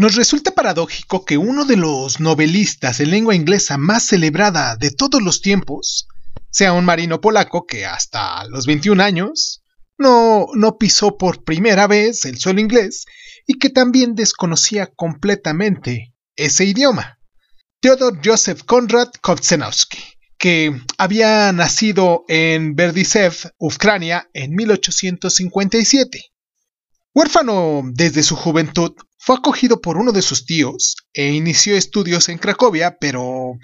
Nos resulta paradójico que uno de los novelistas en lengua inglesa más celebrada de todos los tiempos sea un marino polaco que hasta los 21 años no, no pisó por primera vez el suelo inglés y que también desconocía completamente ese idioma. Theodor Joseph Konrad Kovtsenowski, que había nacido en Berdisev, Ucrania, en 1857. Huérfano desde su juventud, fue acogido por uno de sus tíos e inició estudios en Cracovia, pero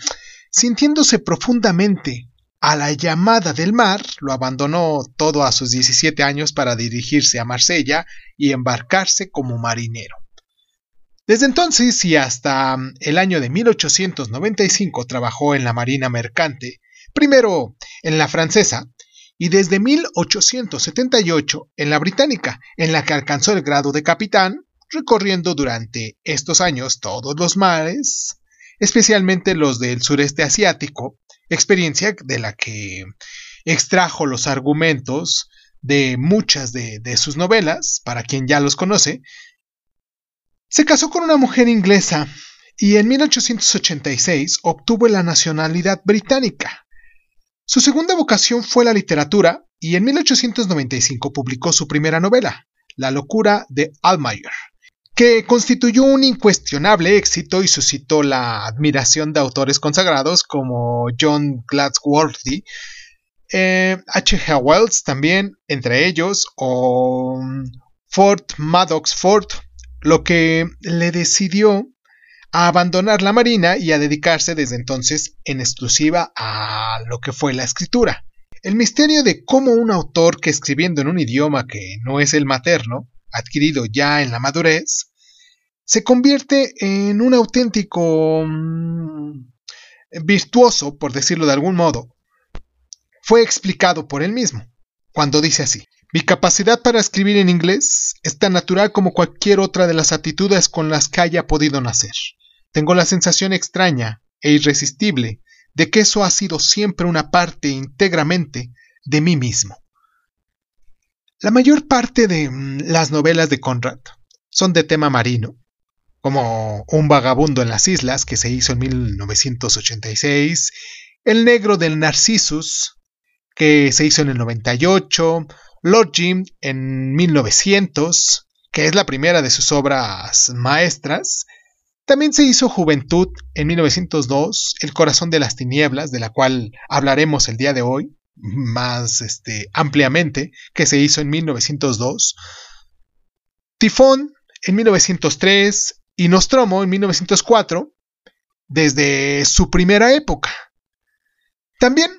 sintiéndose profundamente a la llamada del mar, lo abandonó todo a sus 17 años para dirigirse a Marsella y embarcarse como marinero. Desde entonces y hasta mm, el año de 1895 trabajó en la Marina Mercante, primero en la francesa y desde 1878 en la británica, en la que alcanzó el grado de capitán, recorriendo durante estos años todos los mares, especialmente los del sureste asiático, experiencia de la que extrajo los argumentos de muchas de, sus novelas, para quien ya los conoce, se casó con una mujer inglesa y en 1886 obtuvo la nacionalidad británica. Su segunda vocación fue la literatura y en 1895 publicó su primera novela, La locura de Almayer, que constituyó un incuestionable éxito y suscitó la admiración de autores consagrados como John Gladsworthy, eh, H. H. Wells también, entre ellos, o Ford Maddox Ford, lo que le decidió a abandonar la marina y a dedicarse desde entonces en exclusiva a lo que fue la escritura. El misterio de cómo un autor que escribiendo en un idioma que no es el materno adquirido ya en la madurez, se convierte en un auténtico mm, virtuoso, por decirlo de algún modo, fue explicado por él mismo, cuando dice así, mi capacidad para escribir en inglés es tan natural como cualquier otra de las actitudes con las que haya podido nacer. Tengo la sensación extraña e irresistible de que eso ha sido siempre una parte íntegramente de mí mismo. La mayor parte de mm, las novelas de Conrad son de tema marino, como Un vagabundo en las islas, que se hizo en 1986, El negro del Narcissus, que se hizo en el 98, Lord Jim en 1900, que es la primera de sus obras maestras. También se hizo Juventud en 1902, El corazón de las tinieblas, de la cual hablaremos el día de hoy, más este, ampliamente, que se hizo en 1902. Tifón en 1903 y Nostromo en 1904, desde su primera época. También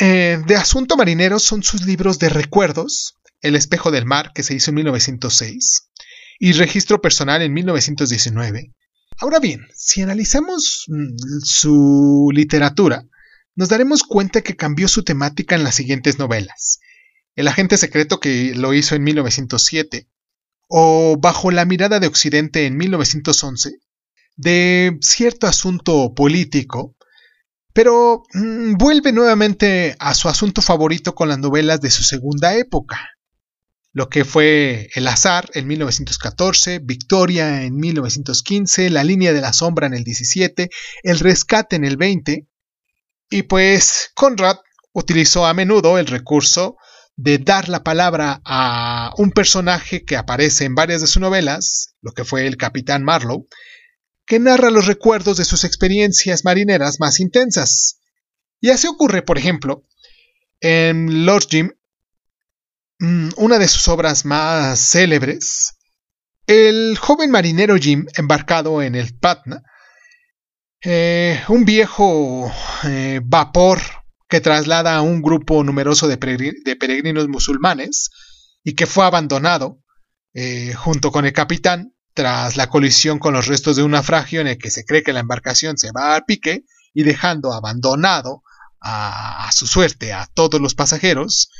eh, de asunto marinero son sus libros de recuerdos, El espejo del mar, que se hizo en 1906, y Registro personal en 1919. Ahora bien, si analizamos mm, su literatura, nos daremos cuenta que cambió su temática en las siguientes novelas. El agente secreto que lo hizo en 1907, o Bajo la mirada de Occidente en 1911, de cierto asunto político, pero mm, vuelve nuevamente a su asunto favorito con las novelas de su segunda época, lo que fue El azar en 1914, Victoria en 1915, La línea de la sombra en el 17, El rescate en el 20, y pues Conrad utilizó a menudo el recurso de dar la palabra a un personaje que aparece en varias de sus novelas, lo que fue el capitán Marlowe, que narra los recuerdos de sus experiencias marineras más intensas. Y así ocurre, por ejemplo, en Lord Jim, mm, una de sus obras más célebres, el joven marinero Jim, embarcado en el Patna, eh, un viejo eh, vapor que traslada a un grupo numeroso de, peregrinos musulmanes y que fue abandonado eh, junto con el capitán tras la colisión con los restos de un naufragio en el que se cree que la embarcación se va al pique y dejando abandonado a, a su suerte a todos los pasajeros.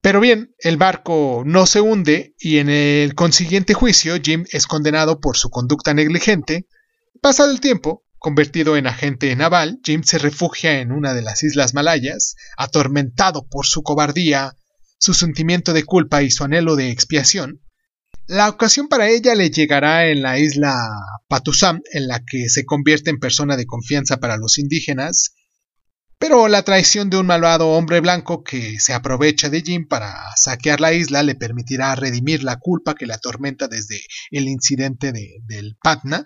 Pero bien, el barco no se hunde y en el consiguiente juicio Jim es condenado por su conducta negligente. Pasado el tiempo, Convertido en agente naval, Jim se refugia en una de las islas malayas, atormentado por su cobardía, su sentimiento de culpa y su anhelo de expiación. La ocasión para ella le llegará en la isla Patusam, en la que se convierte en persona de confianza para los indígenas, pero la traición de un malvado hombre blanco que se aprovecha de Jim para saquear la isla le permitirá redimir la culpa que le atormenta desde el incidente del Patna,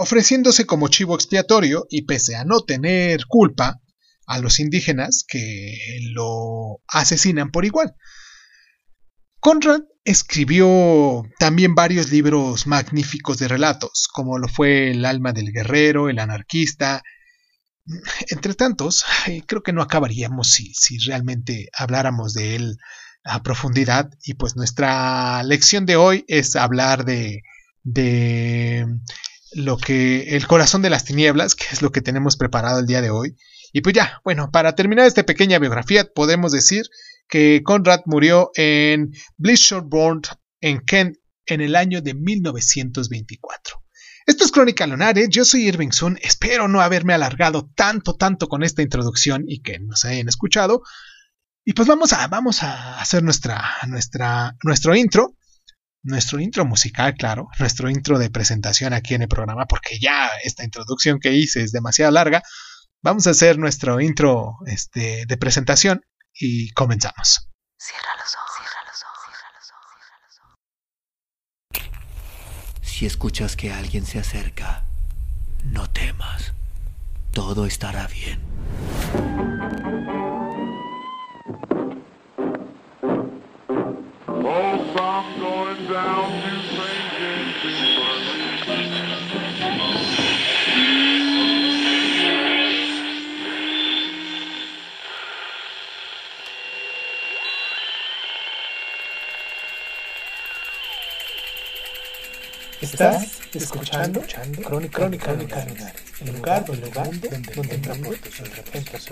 ofreciéndose como chivo expiatorio y pese a no tener culpa a los indígenas que lo asesinan por igual. Conrad escribió también varios libros magníficos de relatos, como lo fue El alma del guerrero, El anarquista. Entre tantos, creo que no acabaríamos si, si realmente habláramos de él a profundidad. Y pues nuestra lección de hoy es hablar de, de lo que el corazón de las tinieblas, que es lo que tenemos preparado el día de hoy. Y pues ya, bueno, para terminar esta pequeña biografía, podemos decir que Conrad murió en Blisshorborn, en Kent, en el año de 1924. Esto es Crónica Lunares, yo soy Irving Sun, espero no haberme alargado tanto, tanto con esta introducción y que nos hayan escuchado. Y pues vamos a, vamos a hacer nuestra, nuestra, nuestro intro, nuestro intro musical, claro, nuestro intro de presentación aquí en el programa, porque ya esta introducción que hice es demasiado larga. Vamos a hacer nuestro intro este, de presentación y comenzamos. Cierra los ojos, cierra los ojos, cierra los ojos, cierra los ojos. Si escuchas que alguien se acerca, no temas. Todo estará bien. Estás escuchando, Crónica, Crónica, Crónica el lugar, el lugar donde, donde entra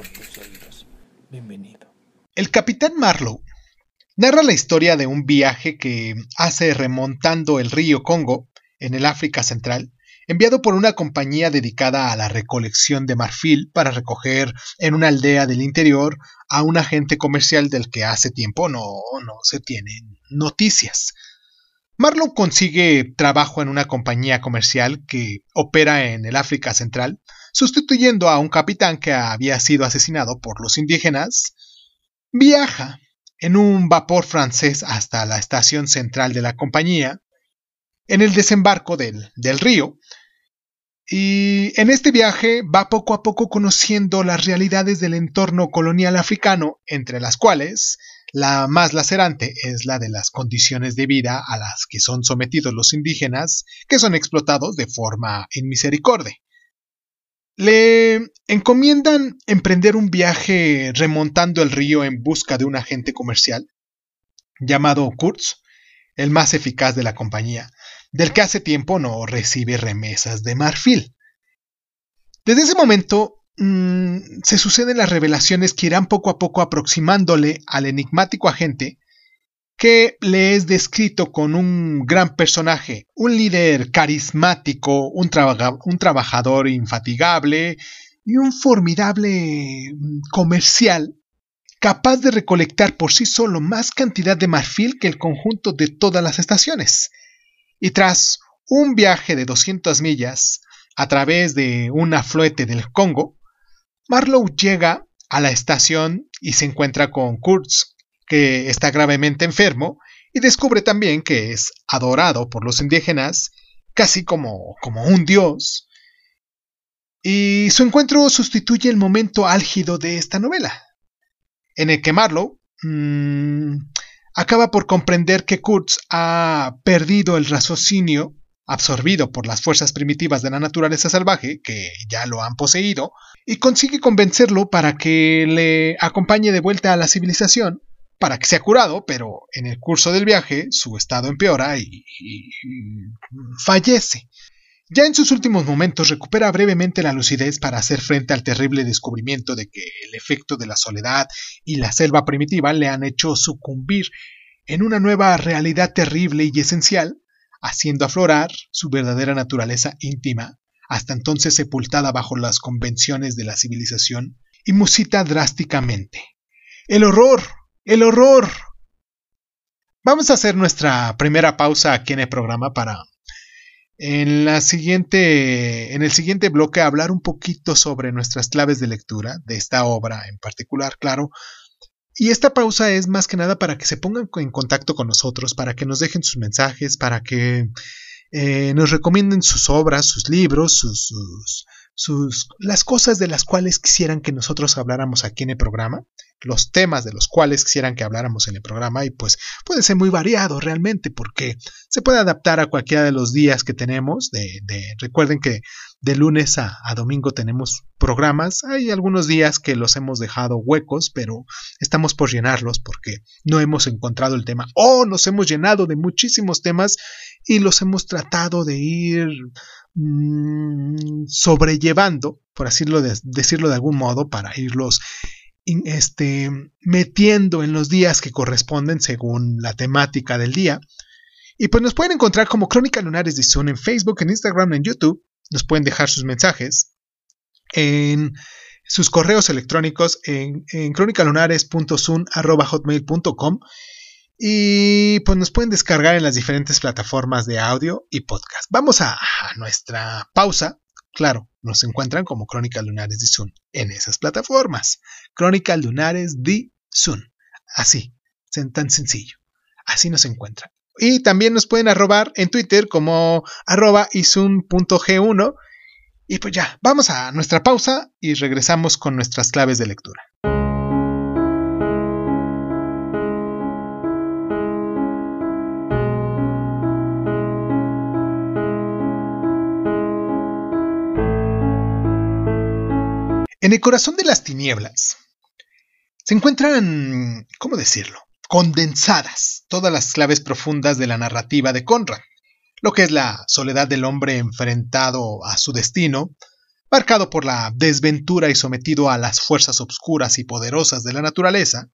tus oídos. Bienvenido. El capitán Marlowe narra la historia de un viaje que hace remontando el río Congo en el África Central, enviado por una compañía dedicada a la recolección de marfil para recoger en una aldea del interior a un agente comercial del que hace tiempo no, no se tienen noticias. Marlowe consigue trabajo en una compañía comercial que opera en el África Central, sustituyendo a un capitán que había sido asesinado por los indígenas. Viaja en un vapor francés hasta la estación central de la compañía, en el desembarco del, del río, y en este viaje va poco a poco conociendo las realidades del entorno colonial africano, entre las cuales la más lacerante es la de las condiciones de vida a las que son sometidos los indígenas, que son explotados de forma inmisericordia. Le encomiendan emprender un viaje remontando el río en busca de un agente comercial llamado Kurtz, el más eficaz de la compañía, del que hace tiempo no recibe remesas de marfil. Desde ese momento Mm, se suceden las revelaciones que irán poco a poco aproximándole al enigmático agente que le es descrito con un gran personaje, un líder carismático, un, trabajador infatigable y un formidable mm, comercial capaz de recolectar por sí solo más cantidad de marfil que el conjunto de todas las estaciones. Y tras un viaje de 200 millas a través de un afluente del Congo, Marlowe llega a la estación y se encuentra con Kurtz, que está gravemente enfermo, y descubre también que es adorado por los indígenas, casi como, como un dios. Y su encuentro sustituye el momento álgido de esta novela, en el que Marlowe mmm, acaba por comprender que Kurtz ha perdido el raciocinio absorbido por las fuerzas primitivas de la naturaleza salvaje, que ya lo han poseído, y consigue convencerlo para que le acompañe de vuelta a la civilización, para que sea curado, pero en el curso del viaje su estado empeora y, fallece. Ya en sus últimos momentos recupera brevemente la lucidez para hacer frente al terrible descubrimiento de que el efecto de la soledad y la selva primitiva le han hecho sucumbir en una nueva realidad terrible y esencial haciendo aflorar su verdadera naturaleza íntima, hasta entonces sepultada bajo las convenciones de la civilización, y musita drásticamente. ¡El horror! ¡El horror! vamos a hacer nuestra primera pausa aquí en el programa para en la siguiente en el siguiente bloque hablar un poquito sobre nuestras claves de lectura de esta obra en particular, claro. Y esta pausa es más que nada para que se pongan en contacto con nosotros, para que nos dejen sus mensajes, para que eh, nos recomienden sus obras, sus libros, sus, sus, las cosas de las cuales quisieran que nosotros habláramos aquí en el programa, los temas de los cuales quisieran que habláramos en el programa y pues puede ser muy variado realmente porque se puede adaptar a cualquiera de los días que tenemos. De, de recuerden que de lunes a, domingo tenemos programas. Hay algunos días que los hemos dejado huecos, pero estamos por llenarlos porque no hemos encontrado el tema o nos hemos llenado de muchísimos temas y los hemos tratado de ir mmm, sobrellevando, por así de, decirlo de algún modo, para irlos este, metiendo en los días que corresponden según la temática del día. Y pues nos pueden encontrar como Crónica Lunares de Zoom en Facebook, en Instagram, en YouTube. Nos pueden dejar sus mensajes en sus correos electrónicos en, en y pues nos pueden descargar en las diferentes plataformas de audio y podcast. Vamos a nuestra pausa. Claro, nos encuentran como Crónicas Lunares de Sun en esas plataformas. Crónicas Lunares de Sun. Así, tan sencillo. Así nos encuentran. Y también nos pueden arrobar en Twitter como arroba isun.g1. Y pues ya, vamos a nuestra pausa y regresamos con nuestras claves de lectura. En el corazón de las tinieblas se encuentran, ¿cómo decirlo?, condensadas todas las claves profundas de la narrativa de Conrad, lo que es la soledad del hombre enfrentado a su destino, marcado por la desventura y sometido a las fuerzas obscuras y poderosas de la naturaleza,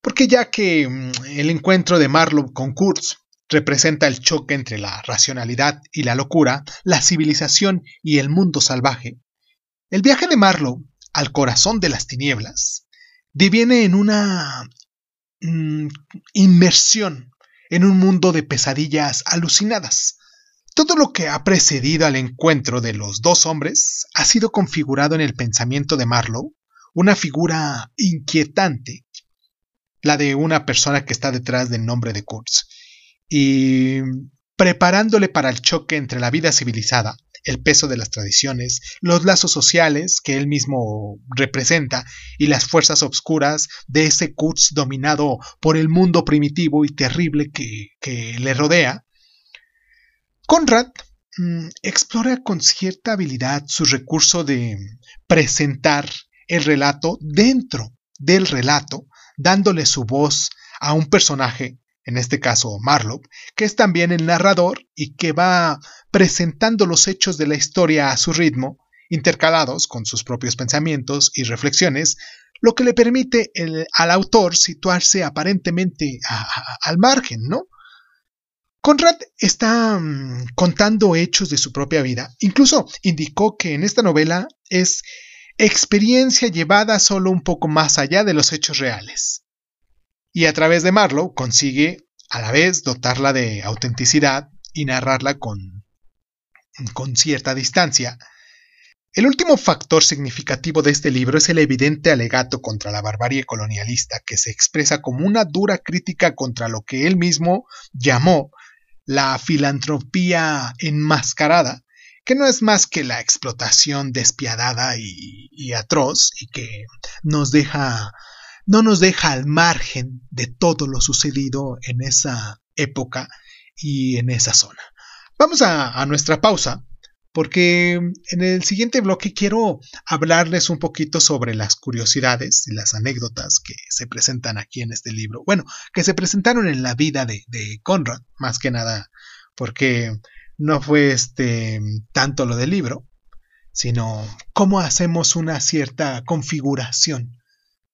porque ya que mm, el encuentro de Marlowe con Kurtz representa el choque entre la racionalidad y la locura, la civilización y el mundo salvaje, el viaje de Marlowe al corazón de las tinieblas deviene en una mm, inmersión en un mundo de pesadillas alucinadas. Todo lo que ha precedido al encuentro de los dos hombres ha sido configurado en el pensamiento de Marlowe, una figura inquietante, la de una persona que está detrás del nombre de Kurtz, y preparándole para el choque entre la vida civilizada el peso de las tradiciones, los lazos sociales que él mismo representa y las fuerzas obscuras de ese Kurtz dominado por el mundo primitivo y terrible que, que le rodea, Conrad mmm, explora con cierta habilidad su recurso de presentar el relato dentro del relato, dándole su voz a un personaje en este caso Marlowe, que es también el narrador y que va presentando los hechos de la historia a su ritmo, intercalados con sus propios pensamientos y reflexiones, lo que le permite al autor situarse aparentemente al margen, ¿no? Conrad está um, contando hechos de su propia vida. Incluso indicó que en esta novela es experiencia llevada solo un poco más allá de los hechos reales y a través de Marlowe consigue a la vez dotarla de autenticidad y narrarla con, con cierta distancia. El último factor significativo de este libro es el evidente alegato contra la barbarie colonialista, que se expresa como una dura crítica contra lo que él mismo llamó la filantropía enmascarada, que no es más que la explotación despiadada y, y atroz y que nos deja no nos deja al margen de todo lo sucedido en esa época y en esa zona. Vamos a, nuestra pausa porque en el siguiente bloque quiero hablarles un poquito sobre las curiosidades y las anécdotas que se presentan aquí en este libro. Bueno, que se presentaron en la vida de, de Conrad, más que nada, porque no fue este tanto lo del libro, sino cómo hacemos una cierta configuración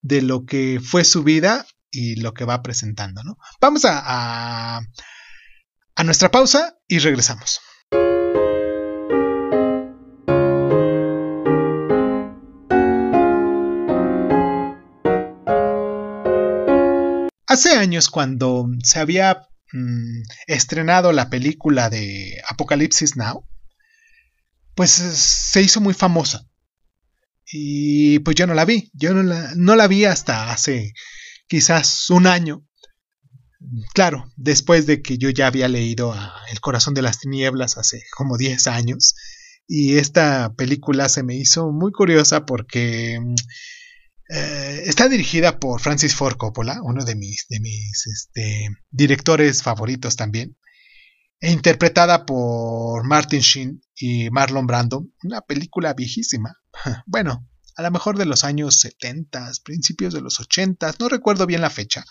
de lo que fue su vida y lo que va presentando. ¿no? Vamos a, a, nuestra pausa y regresamos. Hace años, cuando se había mm, estrenado la película de Apocalipsis Now, pues se hizo muy famosa. Y pues yo no la vi, yo no la, no la vi hasta hace quizás un año. Claro, después de que yo ya había leído El corazón de las tinieblas hace como 10 años. Y esta película se me hizo muy curiosa porque eh, está dirigida por Francis Ford Coppola, uno de mis, de mis este, directores favoritos también, e interpretada por Martin Sheen y Marlon Brando, una película viejísima. Bueno, a lo mejor de los años 70, principios de los 80, no recuerdo bien la fecha.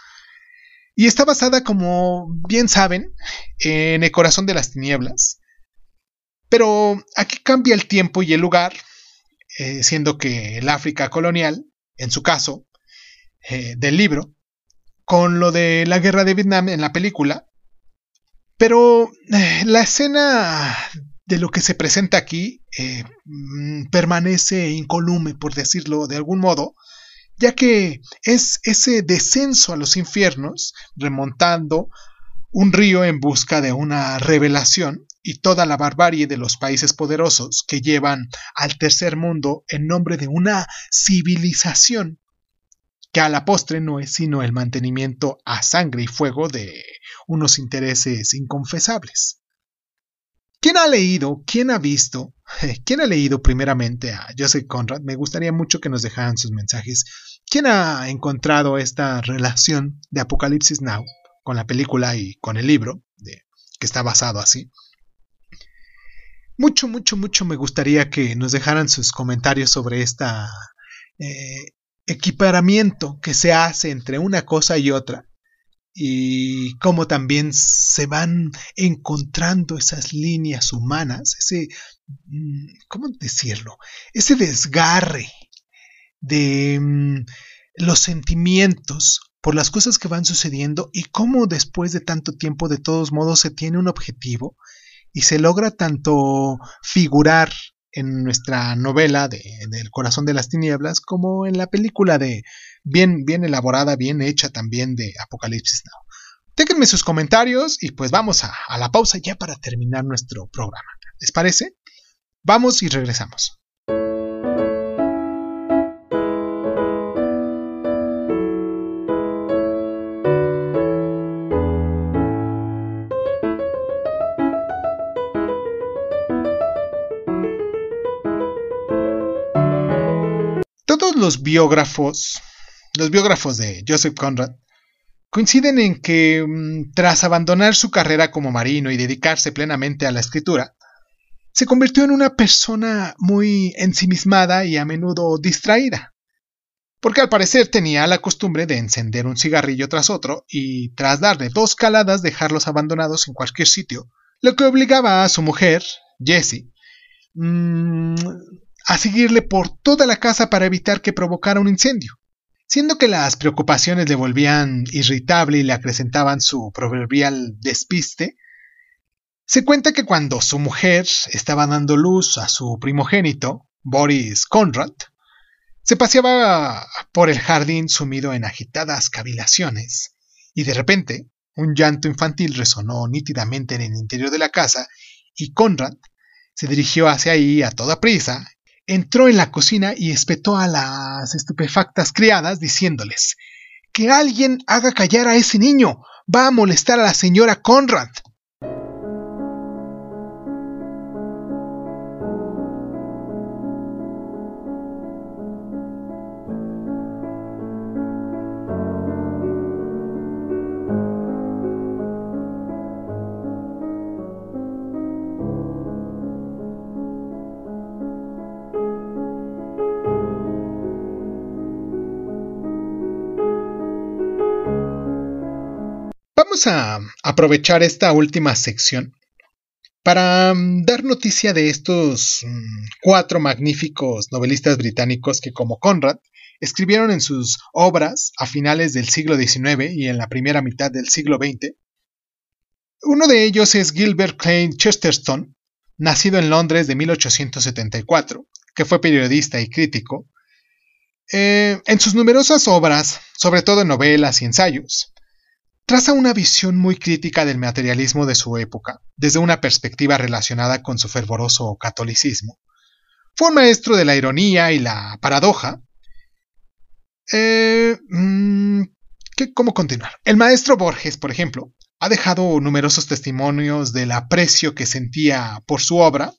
Y está basada, como bien saben, en el corazón de las tinieblas. Pero aquí cambia el tiempo y el lugar, eh, siendo que el África colonial en su caso, eh, del libro, con lo de la guerra de Vietnam en la película. Pero eh, la escena de lo que se presenta aquí eh, mm, permanece incolume, por decirlo de algún modo, ya que es ese descenso a los infiernos, remontando un río en busca de una revelación y toda la barbarie de los países poderosos que llevan al tercer mundo en nombre de una civilización que a la postre no es sino el mantenimiento a sangre y fuego de unos intereses inconfesables. ¿Quién ha leído, quién ha visto, quién ha leído primeramente a Joseph Conrad? Me gustaría mucho que nos dejaran sus mensajes. ¿Quién ha encontrado esta relación de Apocalipsis Now con la película y con el libro, que está basado así? mucho, mucho, mucho me gustaría que nos dejaran sus comentarios sobre este equiparamiento que se hace entre una cosa y otra y cómo también se van encontrando esas líneas humanas, ese, mm, ¿cómo decirlo? Ese desgarre de mm, los sentimientos por las cosas que van sucediendo y cómo después de tanto tiempo de todos modos se tiene un objetivo y se logra tanto figurar en nuestra novela de, del corazón de las tinieblas como en la película de bien, bien elaborada, bien hecha también de Apocalipsis Now. Déjenme sus comentarios y pues vamos a, a la pausa ya para terminar nuestro programa. ¿Les parece? Vamos y regresamos. Los biógrafos, los biógrafos de Joseph Conrad, coinciden en que mm, tras abandonar su carrera como marino y dedicarse plenamente a la escritura, se convirtió en una persona muy ensimismada y a menudo distraída, porque al parecer tenía la costumbre de encender un cigarrillo tras otro y tras darle dos caladas dejarlos abandonados en cualquier sitio, lo que obligaba a su mujer, Jessie, mmm, a seguirle por toda la casa para evitar que provocara un incendio. Siendo que las preocupaciones le volvían irritable y le acrecentaban su proverbial despiste, se cuenta que cuando su mujer estaba dando luz a su primogénito, Boris Conrad, se paseaba por el jardín sumido en agitadas cavilaciones, y de repente un llanto infantil resonó nítidamente en el interior de la casa, y Conrad se dirigió hacia ahí a toda prisa entró en la cocina y espetó a las estupefactas criadas diciéndoles Que alguien haga callar a ese niño. Va a molestar a la señora Conrad. A aprovechar esta última sección para mm, dar noticia de estos mm, cuatro magníficos novelistas británicos que, como Conrad, escribieron en sus obras a finales del siglo XIX y en la primera mitad del siglo XX. Uno de ellos es Gilbert Klein Chesterton, nacido en Londres de 1874, que fue periodista y crítico. Eh, en sus numerosas obras, sobre todo en novelas y ensayos, traza una visión muy crítica del materialismo de su época, desde una perspectiva relacionada con su fervoroso catolicismo. Fue un maestro de la ironía y la paradoja. Eh, mm, ¿Cómo continuar? El maestro Borges, por ejemplo, ha dejado numerosos testimonios del aprecio que sentía por su obra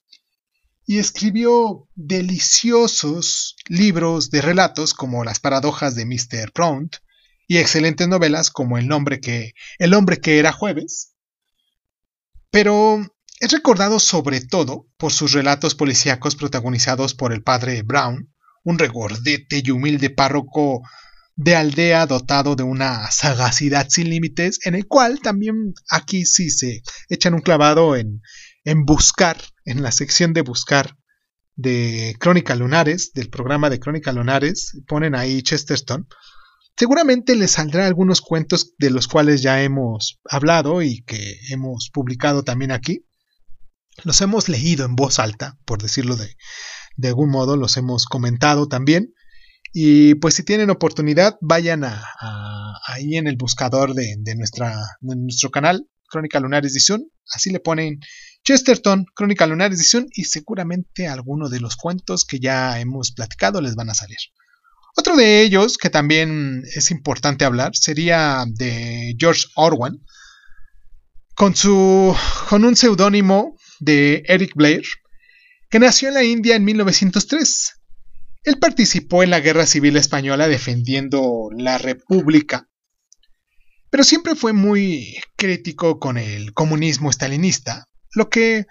y escribió deliciosos libros de relatos como Las paradojas de Mr. Pront y excelentes novelas como El nombre que El hombre que era jueves. Pero es recordado sobre todo por sus relatos policíacos protagonizados por el padre Brown, un regordete y humilde párroco de aldea dotado de una sagacidad sin límites, en el cual también aquí sí se echan un clavado en, en buscar, en la sección de buscar de Crónica Lunares, del programa de Crónica Lunares, ponen ahí Chesterton. Seguramente les saldrá algunos cuentos de los cuales ya hemos hablado y que hemos publicado también aquí. Los hemos leído en voz alta, por decirlo de, de algún modo, los hemos comentado también. Y pues si tienen oportunidad, vayan a, ahí en el buscador de, nuestra, nuestro canal, Crónica Lunar Edición. Así le ponen Chesterton, Crónica Lunar Edición y seguramente alguno de los cuentos que ya hemos platicado les van a salir. Otro de ellos que también es importante hablar sería de George Orwell, con, su, con un seudónimo de Eric Blair, que nació en la India en 1903 él participó en la Guerra Civil Española defendiendo la República, pero siempre fue muy crítico con el comunismo estalinista, lo que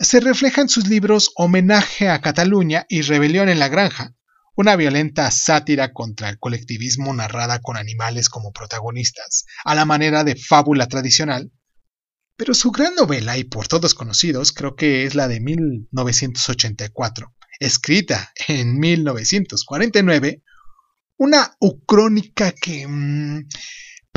se refleja en sus libros Homenaje a Cataluña y Rebelión en la Granja, una violenta sátira contra el colectivismo narrada con animales como protagonistas, a la manera de fábula tradicional. Pero su gran novela, y por todos conocidos, creo que es la de 1984, escrita en 1949, una ucrónica que mm,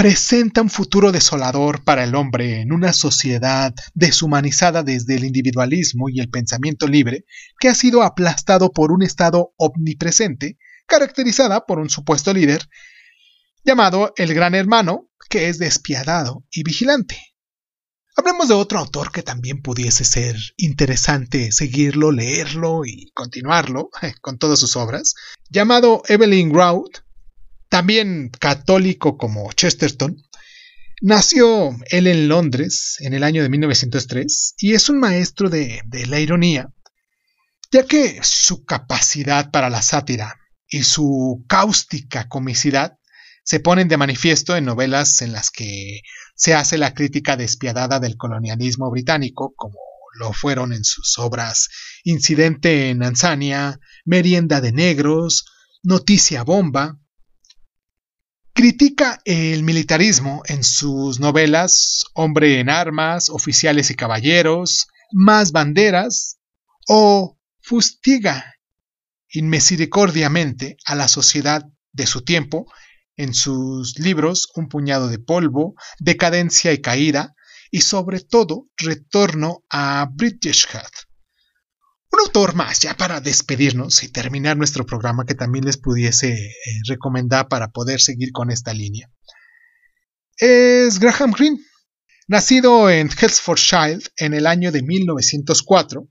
presenta un futuro desolador para el hombre en una sociedad deshumanizada desde el individualismo y el pensamiento libre, que ha sido aplastado por un Estado omnipresente, caracterizada por un supuesto líder llamado el Gran Hermano, que es despiadado y vigilante. Hablemos de otro autor que también pudiese ser interesante seguirlo, leerlo y continuarlo con todas sus obras, llamado Evelyn Grout, también católico como Chesterton. Nació él en Londres en el año de 1903 y es un maestro de, la ironía, ya que su capacidad para la sátira y su cáustica comicidad se ponen de manifiesto en novelas en las que se hace la crítica despiadada del colonialismo británico, como lo fueron en sus obras Incidente en Anzania, Merienda de Negros, Noticia Bomba. Critica el militarismo en sus novelas Hombre en Armas, Oficiales y Caballeros, Más Banderas o fustiga inmisericordiamente a la sociedad de su tiempo en sus libros Un puñado de polvo, Decadencia y caída, y sobre todo Retorno a Britishhead. Autor más, ya para despedirnos y terminar nuestro programa, que también les pudiese eh, recomendar para poder seguir con esta línea, es Graham Greene. Nacido en Hertfordshire en el año de 1904,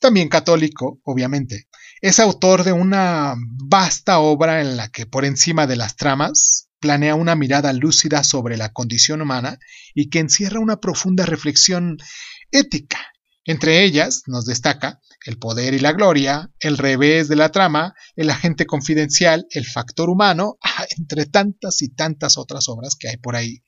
también católico, obviamente, es autor de una vasta obra en la que por encima de las tramas planea una mirada lúcida sobre la condición humana y que encierra una profunda reflexión ética. Entre ellas nos destaca el poder y la gloria, el revés de la trama, el agente confidencial, el factor humano, entre tantas y tantas otras obras que hay por ahí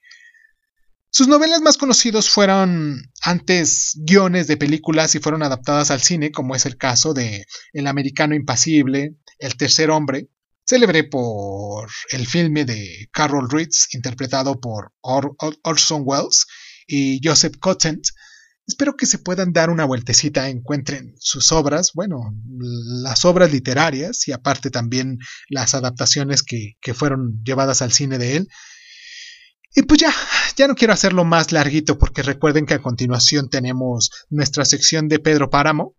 sus novelas más conocidos fueron antes guiones de películas y fueron adaptadas al cine, como es el caso de El americano impasible, El tercer hombre, célebre por el filme de Carol Reeds, interpretado por Orson Welles y Joseph Cotten. Espero que se puedan dar una vueltecita, encuentren sus obras, bueno, las obras literarias y aparte también las adaptaciones que, que fueron llevadas al cine de él. Y pues ya, ya no quiero hacerlo más larguito porque recuerden que a continuación tenemos nuestra sección de Pedro Páramo,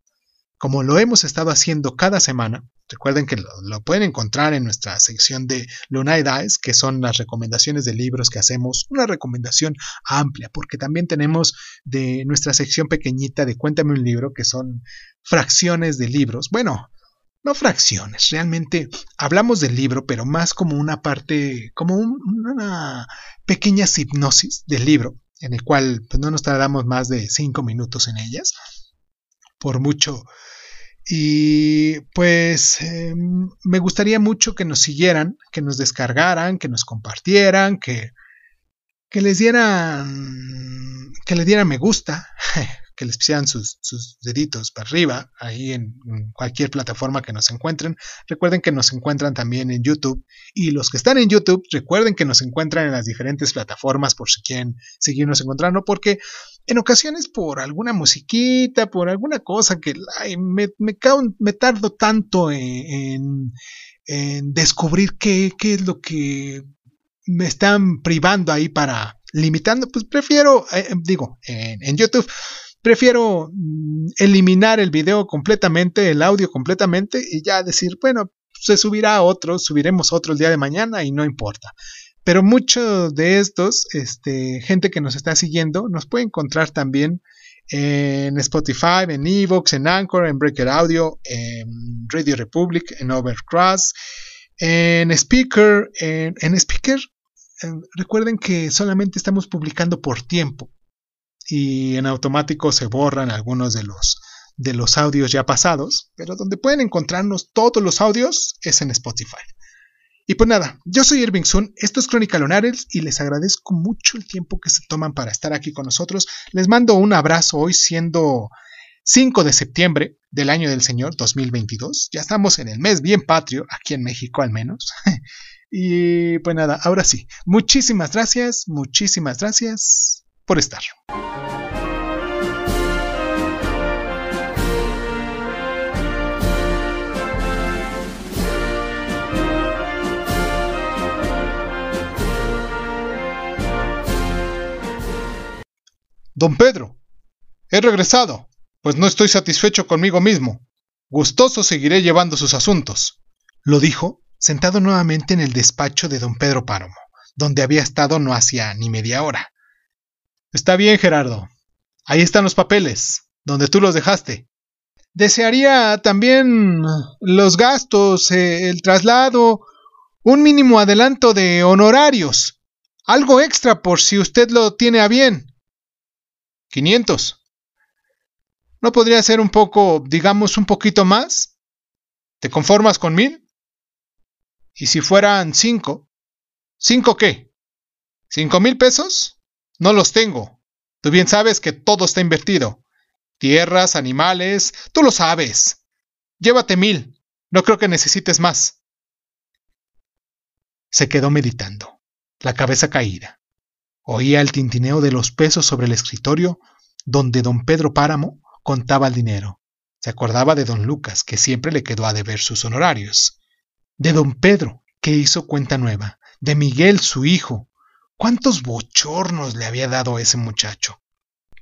como lo hemos estado haciendo cada semana. Recuerden que lo, pueden encontrar en nuestra sección de Lunay Dice, que son las recomendaciones de libros que hacemos, una recomendación amplia, porque también tenemos de nuestra sección pequeñita de Cuéntame un libro, que son fracciones de libros. Bueno, no fracciones, realmente hablamos del libro, pero más como una parte, como una pequeña hipnosis del libro, en el cual pues, no nos tardamos más de cinco minutos en ellas, por mucho y pues em, me gustaría mucho que nos siguieran, que nos descargaran, que nos compartieran, que, que les dieran, que le dieran me gusta, que les pusieran sus, deditos para arriba, ahí en, cualquier plataforma que nos encuentren. Recuerden que nos encuentran también en YouTube. Y los que están en YouTube, recuerden que nos encuentran en las diferentes plataformas por si quieren seguirnos encontrando, porque en ocasiones por alguna musiquita, por alguna cosa que me, me, tardo tanto en, descubrir qué, qué es lo que me están privando ahí para limitando, pues prefiero, eh, digo, en, YouTube, prefiero mm, eliminar el video completamente, el audio completamente y ya decir, bueno, se subirá otro, subiremos otro el día de mañana y no importa. Pero muchos de estos, este, gente que nos está siguiendo, nos puede encontrar también en Spotify, en Evox, en Anchor, en Breaker Audio, en Radio Republic, en Overcross, en Speaker, en, en Speaker. recuerden que solamente estamos publicando por tiempo y en automático se borran algunos de los, de los audios ya pasados, pero donde pueden encontrarnos todos los audios es en Spotify. Y pues nada, yo soy Irving Sun, esto es Crónica Lunares y les agradezco mucho el tiempo que se toman para estar aquí con nosotros. Les mando un abrazo hoy siendo 5 de septiembre del año del Señor 2022. Ya estamos en el mes bien patrio, aquí en México al menos. y pues nada, ahora sí, muchísimas gracias, muchísimas gracias por estar. Don Pedro, he regresado, pues no estoy satisfecho conmigo mismo. Gustoso seguiré llevando sus asuntos, lo dijo, sentado nuevamente en el despacho de don Pedro Páramo, donde había estado no hacía ni media hora. Está bien, Gerardo. Ahí están los papeles, donde tú los dejaste. Desearía también los gastos, eh, el traslado, un mínimo adelanto de honorarios, algo extra por si usted lo tiene a bien. 500. ¿No podría ser un poco, digamos, un poquito más? ¿Te conformas con mil? ¿Y si fueran cinco? ¿Cinco qué? ¿Cinco mil pesos? No los tengo. Tú bien sabes que todo está invertido. Tierras, animales, tú lo sabes. Llévate mil. No creo que necesites más. Se quedó meditando, la cabeza caída. Oía el tintineo de los pesos sobre el escritorio donde don Pedro Páramo contaba el dinero. Se acordaba de don Lucas, que siempre le quedó a deber sus honorarios. De don Pedro, que hizo cuenta nueva. De Miguel, su hijo, ¿Cuántos bochornos le había dado a ese muchacho?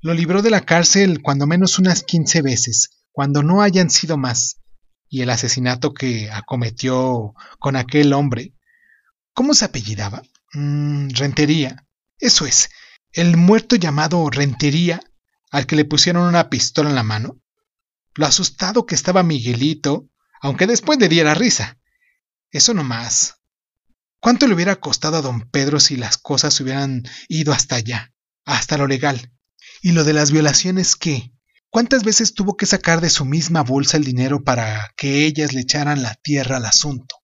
Lo libró de la cárcel cuando menos unas quince veces, cuando no hayan sido más. Y el asesinato que acometió con aquel hombre. ¿Cómo se apellidaba? Mm, Rentería. Eso es. El muerto llamado Rentería, al que le pusieron una pistola en la mano. Lo asustado que estaba Miguelito, aunque después le diera risa. Eso no más. ¿Cuánto le hubiera costado a don Pedro si las cosas hubieran ido hasta allá, hasta lo legal? ¿Y lo de las violaciones qué? ¿Cuántas veces tuvo que sacar de su misma bolsa el dinero para que ellas le echaran la tierra al asunto?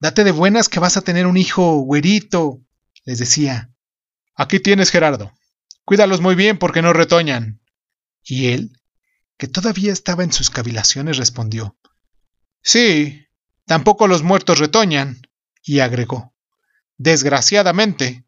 Date de buenas que vas a tener un hijo güerito, les decía. Aquí tienes, Gerardo. Cuídalos muy bien porque no retoñan. Y él, que todavía estaba en sus cavilaciones, respondió. Sí, tampoco los muertos retoñan y agregó Desgraciadamente,